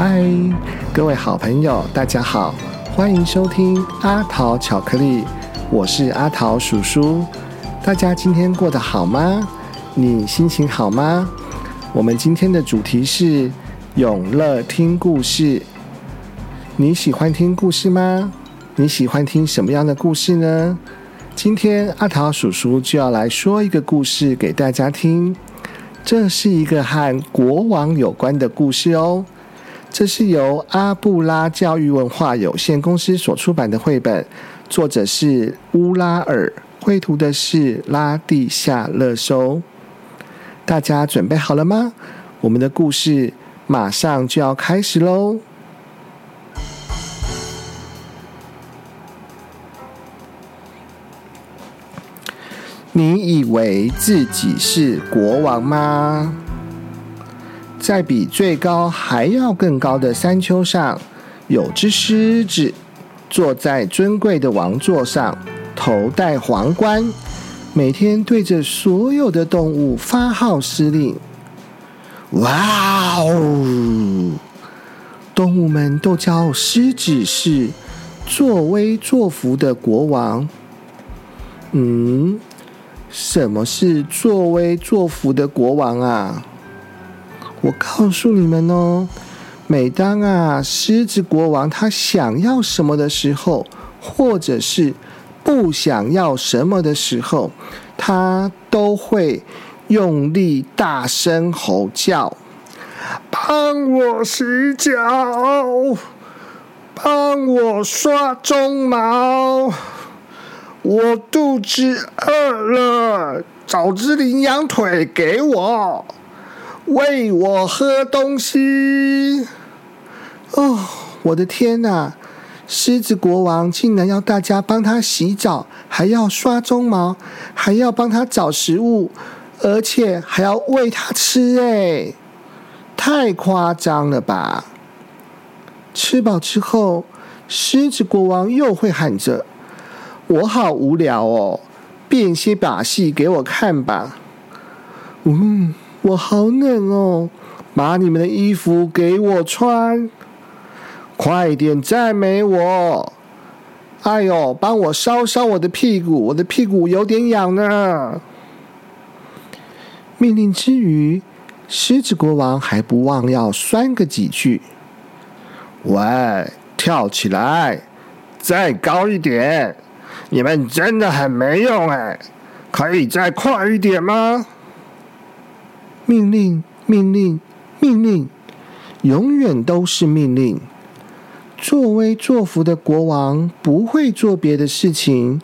嗨，各位好朋友，大家好，欢迎收听阿桃巧克力，我是阿桃叔叔。大家今天过得好吗？你心情好吗？我们今天的主题是永乐听故事。你喜欢听故事吗？你喜欢听什么样的故事呢？今天阿桃叔叔就要来说一个故事给大家听。这是一个和国王有关的故事哦。这是由阿布拉教育文化有限公司所出版的绘本，作者是乌拉尔，绘图的是拉蒂夏勒收。大家准备好了吗？我们的故事马上就要开始喽！你以为自己是国王吗？在比最高还要更高的山丘上，有只狮子坐在尊贵的王座上，头戴皇冠，每天对着所有的动物发号施令。哇哦！动物们都叫狮子是作威作福的国王。嗯。什么是作威作福的国王啊？我告诉你们哦，每当啊狮子国王他想要什么的时候，或者是不想要什么的时候，他都会用力大声吼叫：“帮我洗脚，帮我刷鬃毛。”我肚子饿了，找只羚羊腿给我，喂我喝东西。哦，我的天哪！狮子国王竟然要大家帮他洗澡，还要刷鬃毛，还要帮他找食物，而且还要喂他吃，哎，太夸张了吧！吃饱之后，狮子国王又会喊着。我好无聊哦，变些把戏给我看吧。嗯，我好冷哦，把你们的衣服给我穿。快点赞美我！哎呦，帮我烧烧我的屁股，我的屁股有点痒呢。命令之余，狮子国王还不忘要酸个几句。喂，跳起来，再高一点！你们真的很没用哎，可以再快一点吗？命令，命令，命令，永远都是命令。作威作福的国王不会做别的事情，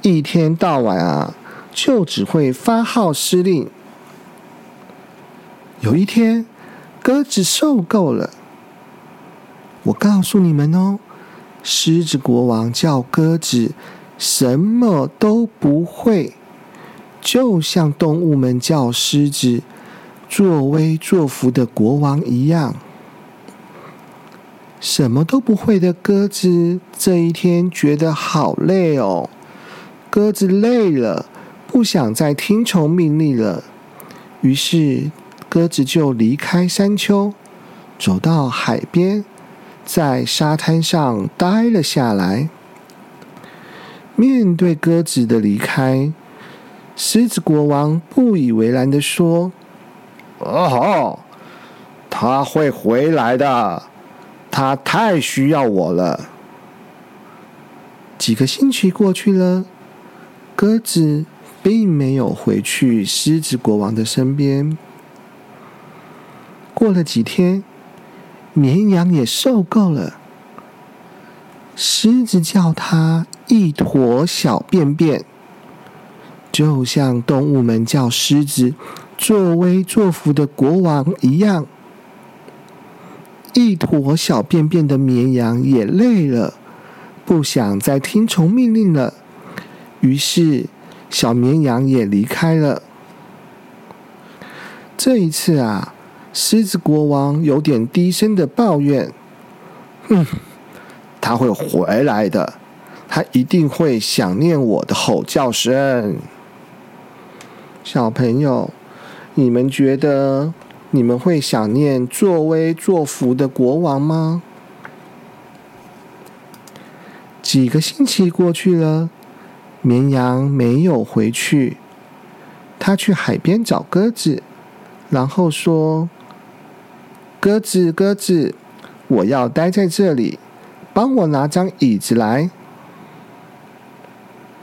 一天到晚啊，就只会发号施令。有一天，鸽子受够了。我告诉你们哦，狮子国王叫鸽子。什么都不会，就像动物们叫狮子作威作福的国王一样。什么都不会的鸽子，这一天觉得好累哦。鸽子累了，不想再听从命令了。于是，鸽子就离开山丘，走到海边，在沙滩上待了下来。面对鸽子的离开，狮子国王不以为然的说：“哦吼，他会回来的，他太需要我了。”几个星期过去了，鸽子并没有回去狮子国王的身边。过了几天，绵羊也受够了。狮子叫它一坨小便便，就像动物们叫狮子作威作福的国王一样。一坨小便便的绵羊也累了，不想再听从命令了，于是小绵羊也离开了。这一次啊，狮子国王有点低声的抱怨：“哼。”他会回来的，他一定会想念我的吼叫声。小朋友，你们觉得你们会想念作威作福的国王吗？几个星期过去了，绵羊没有回去。他去海边找鸽子，然后说：“鸽子，鸽子，我要待在这里，帮我拿张椅子来。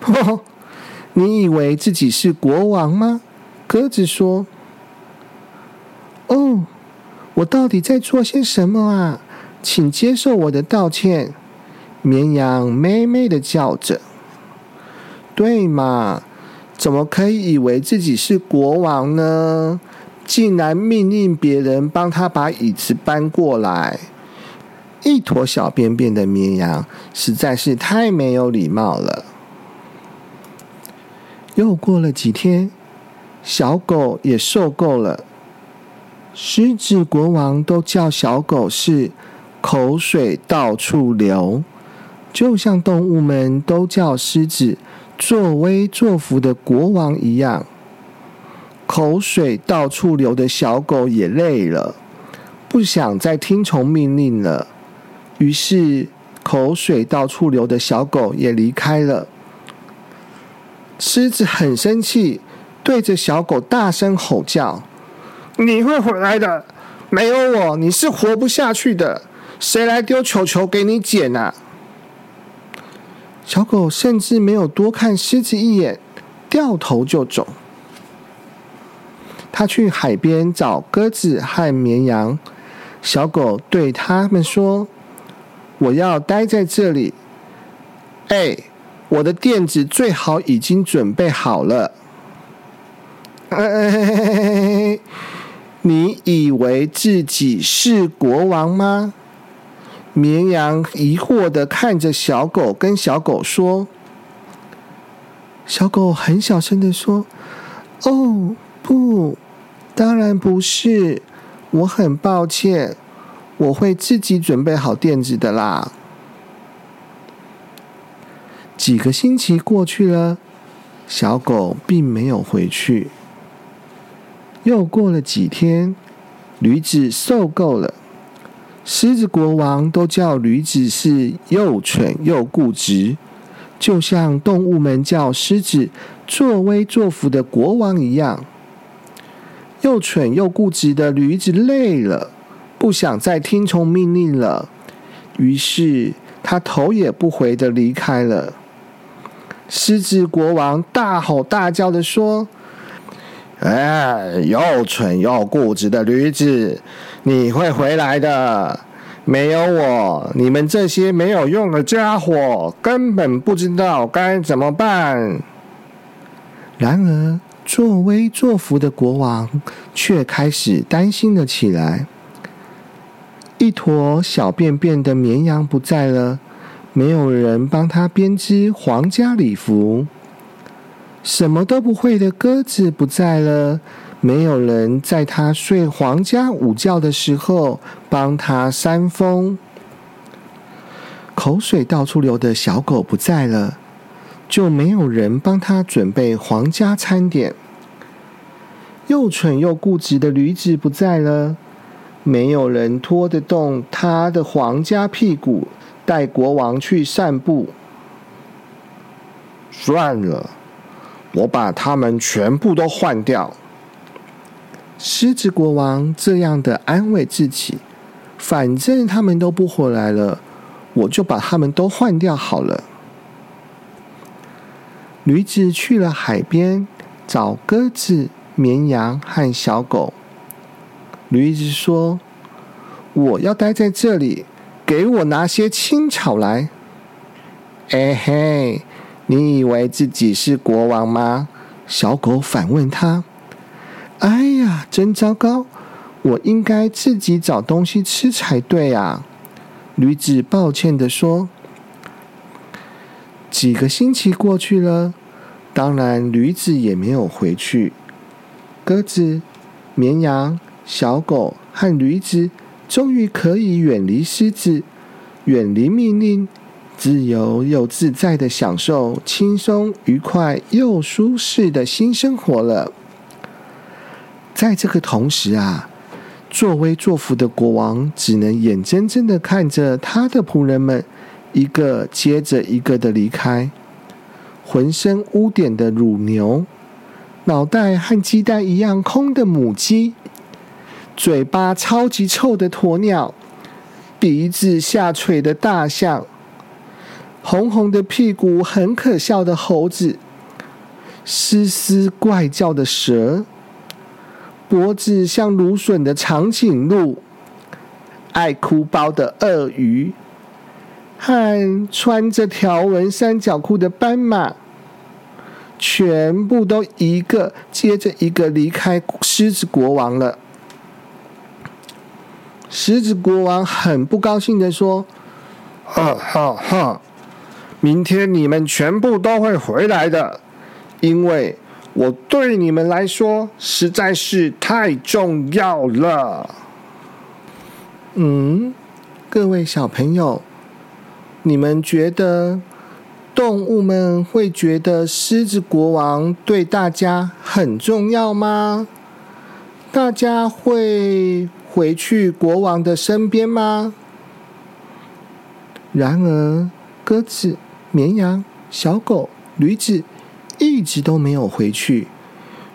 ”你以为自己是国王吗？鸽子说。哦，我到底在做些什么啊？请接受我的道歉。绵羊咩咩的叫着。对嘛？怎么可以以为自己是国王呢？竟然命令别人帮他把椅子搬过来。一坨小便便的绵羊实在是太没有礼貌了。又过了几天，小狗也受够了。狮子国王都叫小狗是口水到处流，就像动物们都叫狮子作威作福的国王一样。口水到处流的小狗也累了，不想再听从命令了。于是，口水到处流的小狗也离开了。狮子很生气，对着小狗大声吼叫。你会回来的，没有我你是活不下去的。谁来丢球球给你捡啊？小狗甚至没有多看狮子一眼，掉头就走。他去海边找鸽子和绵羊。小狗对他们说：“我要待在这里。哎，我的垫子最好已经准备好了。”你以为自己是国王吗？绵羊疑惑的看着小狗，跟小狗说：“小狗很小声的说，哦，不，当然不是，我很抱歉，我会自己准备好垫子的啦。”几个星期过去了，小狗并没有回去。又过了几天，驴子受够了。狮子国王都叫驴子是又蠢又固执，就像动物们叫狮子作威作福的国王一样。又蠢又固执的驴子累了，不想再听从命令了，于是他头也不回的离开了。狮子国王大吼大叫的说。哎，又蠢又固执的驴子，你会回来的。没有我，你们这些没有用的家伙根本不知道该怎么办。然而，作威作福的国王却开始担心了起来。一坨小便便的绵羊不在了，没有人帮他编织皇家礼服。什么都不会的鸽子不在了，没有人在他睡皇家午觉的时候帮他扇风。口水到处流的小狗不在了，就没有人帮他准备皇家餐点。又蠢又固执的驴子不在了，没有人拖得动他的皇家屁股带国王去散步。算了。我把他们全部都换掉。狮子国王这样的安慰自己：“反正他们都不回来了，我就把他们都换掉好了。”驴子去了海边找鸽子、绵羊和小狗。驴子说：“我要待在这里，给我拿些青草来。”哎嘿。你以为自己是国王吗？小狗反问他。哎呀，真糟糕！我应该自己找东西吃才对啊！驴子抱歉的说。几个星期过去了，当然驴子也没有回去。鸽子、绵羊、小狗和驴子终于可以远离狮子，远离命令。自由又自在的享受轻松、愉快又舒适的新生活了。在这个同时啊，作威作福的国王只能眼睁睁的看着他的仆人们一个接着一个的离开，浑身污点的乳牛，脑袋和鸡蛋一样空的母鸡，嘴巴超级臭的鸵鸟，鼻子下垂的大象，红红的屁股很可笑的猴子，嘶嘶怪叫的蛇。脖子像芦笋的长颈鹿，爱哭包的鳄鱼，和穿着条纹三角裤的斑马，全部都一个接着一个离开狮子国王了。狮子国王很不高兴的说：“哈哈哈，明天你们全部都会回来的，因为。”我对你们来说实在是太重要了。嗯，各位小朋友，你们觉得动物们会觉得狮子国王对大家很重要吗？大家会回去国王的身边吗？然而，鸽子、绵羊、小狗、驴子。一直都没有回去，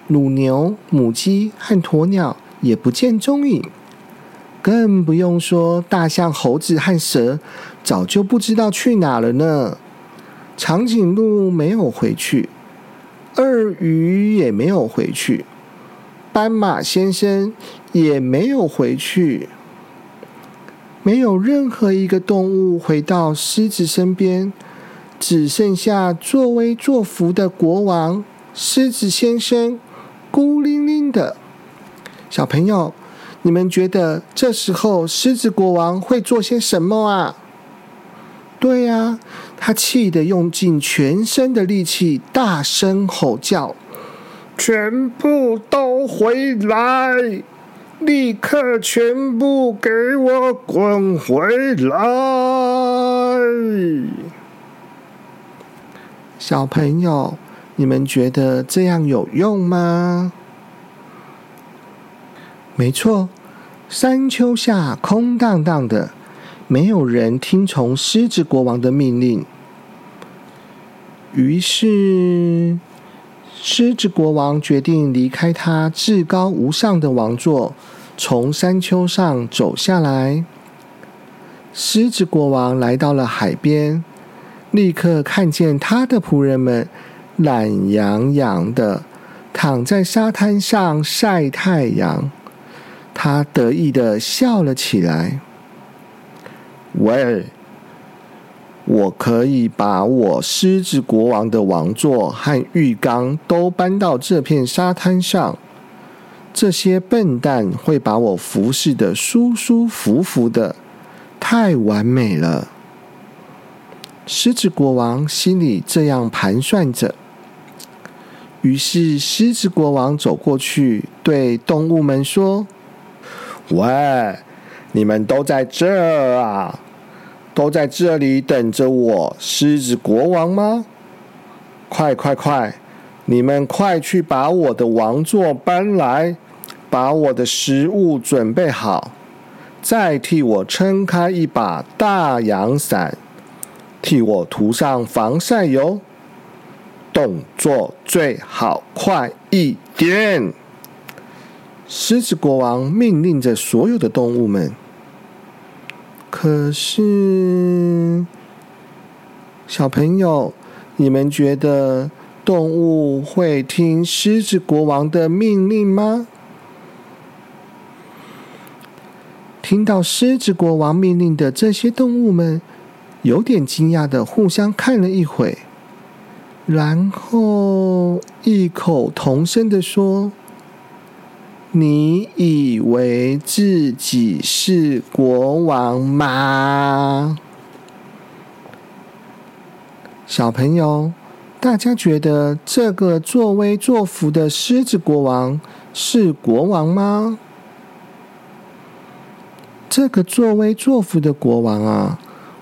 乳牛、母鸡和鸵鸟也不见踪影，更不用说大象、猴子和蛇，早就不知道去哪了呢。长颈鹿没有回去，鳄鱼也没有回去，斑马先生也没有回去，没有任何一个动物回到狮子身边。只剩下作威作福的国王狮子先生，孤零零的。小朋友，你们觉得这时候狮子国王会做些什么啊？对呀，他气得用尽全身的力气，大声吼叫：“全部都回来！立刻全部给我滚回来！”小朋友，你们觉得这样有用吗？没错，山丘下空荡荡的，没有人听从狮子国王的命令。于是，狮子国王决定离开他至高无上的王座，从山丘上走下来。狮子国王来到了海边。立刻看见他的仆人们懒洋洋的躺在沙滩上晒太阳，他得意的笑了起来。喂，我可以把我狮子国王的王座和浴缸都搬到这片沙滩上，这些笨蛋会把我服侍的舒舒服服的，太完美了。狮子国王心里这样盘算着，于是狮子国王走过去，对动物们说：“喂，你们都在这儿啊？都在这里等着我，狮子国王吗？快快快，你们快去把我的王座搬来，把我的食物准备好，再替我撑开一把大阳伞。”替我涂上防晒油，动作最好快一点。狮子国王命令着所有的动物们。可是，小朋友，你们觉得动物会听狮子国王的命令吗？听到狮子国王命令的这些动物们。有点惊讶的互相看了一会，然后异口同声的说：“你以为自己是国王吗？”小朋友，大家觉得这个作威作福的狮子国王是国王吗？这个作威作福的国王啊！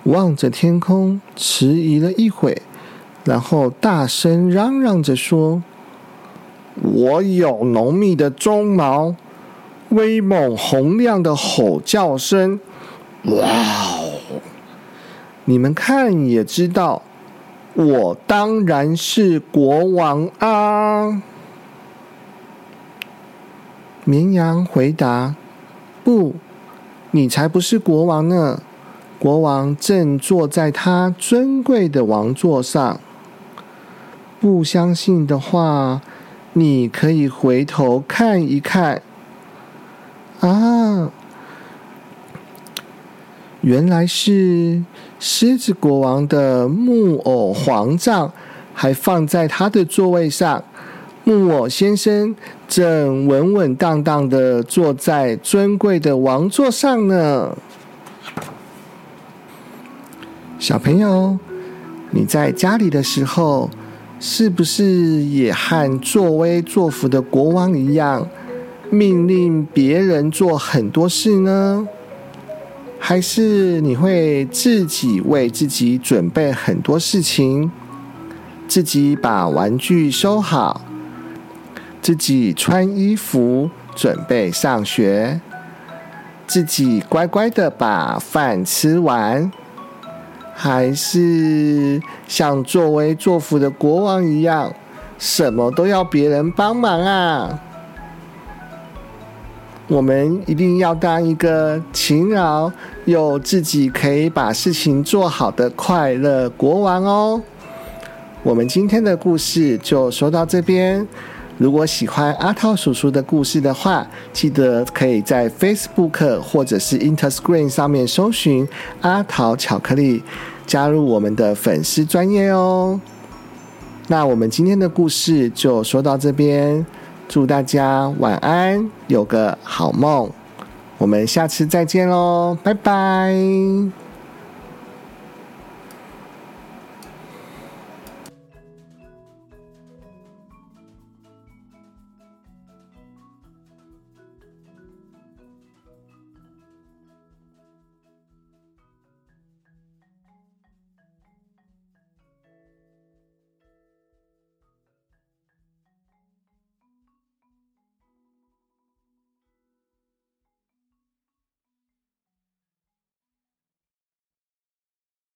望着天空，迟疑了一会，然后大声嚷嚷着说：“我有浓密的鬃毛，威猛洪亮的吼叫声。哇哦！你们看也知道，我当然是国王啊！绵羊回答：“不，你才不是国王呢！国王正坐在他尊贵的王座上。不相信的话，你可以回头看一看。啊，原来是狮子国王的木偶皇杖，还放在他的座位上。”木偶先生正稳稳当当的坐在尊贵的王座上呢。小朋友，你在家里的时候，是不是也和作威作福的国王一样，命令别人做很多事呢？还是你会自己为自己准备很多事情，自己把玩具收好？自己穿衣服，准备上学；自己乖乖的把饭吃完，还是像作威作福的国王一样，什么都要别人帮忙啊？我们一定要当一个勤劳又自己可以把事情做好的快乐国王哦。我们今天的故事就说到这边。如果喜欢阿涛叔叔的故事的话，记得可以在 Facebook 或者是 Interscreen 上面搜寻阿桃巧克力，加入我们的粉丝专业哦。那我们今天的故事就说到这边，祝大家晚安，有个好梦。我们下次再见喽，拜拜。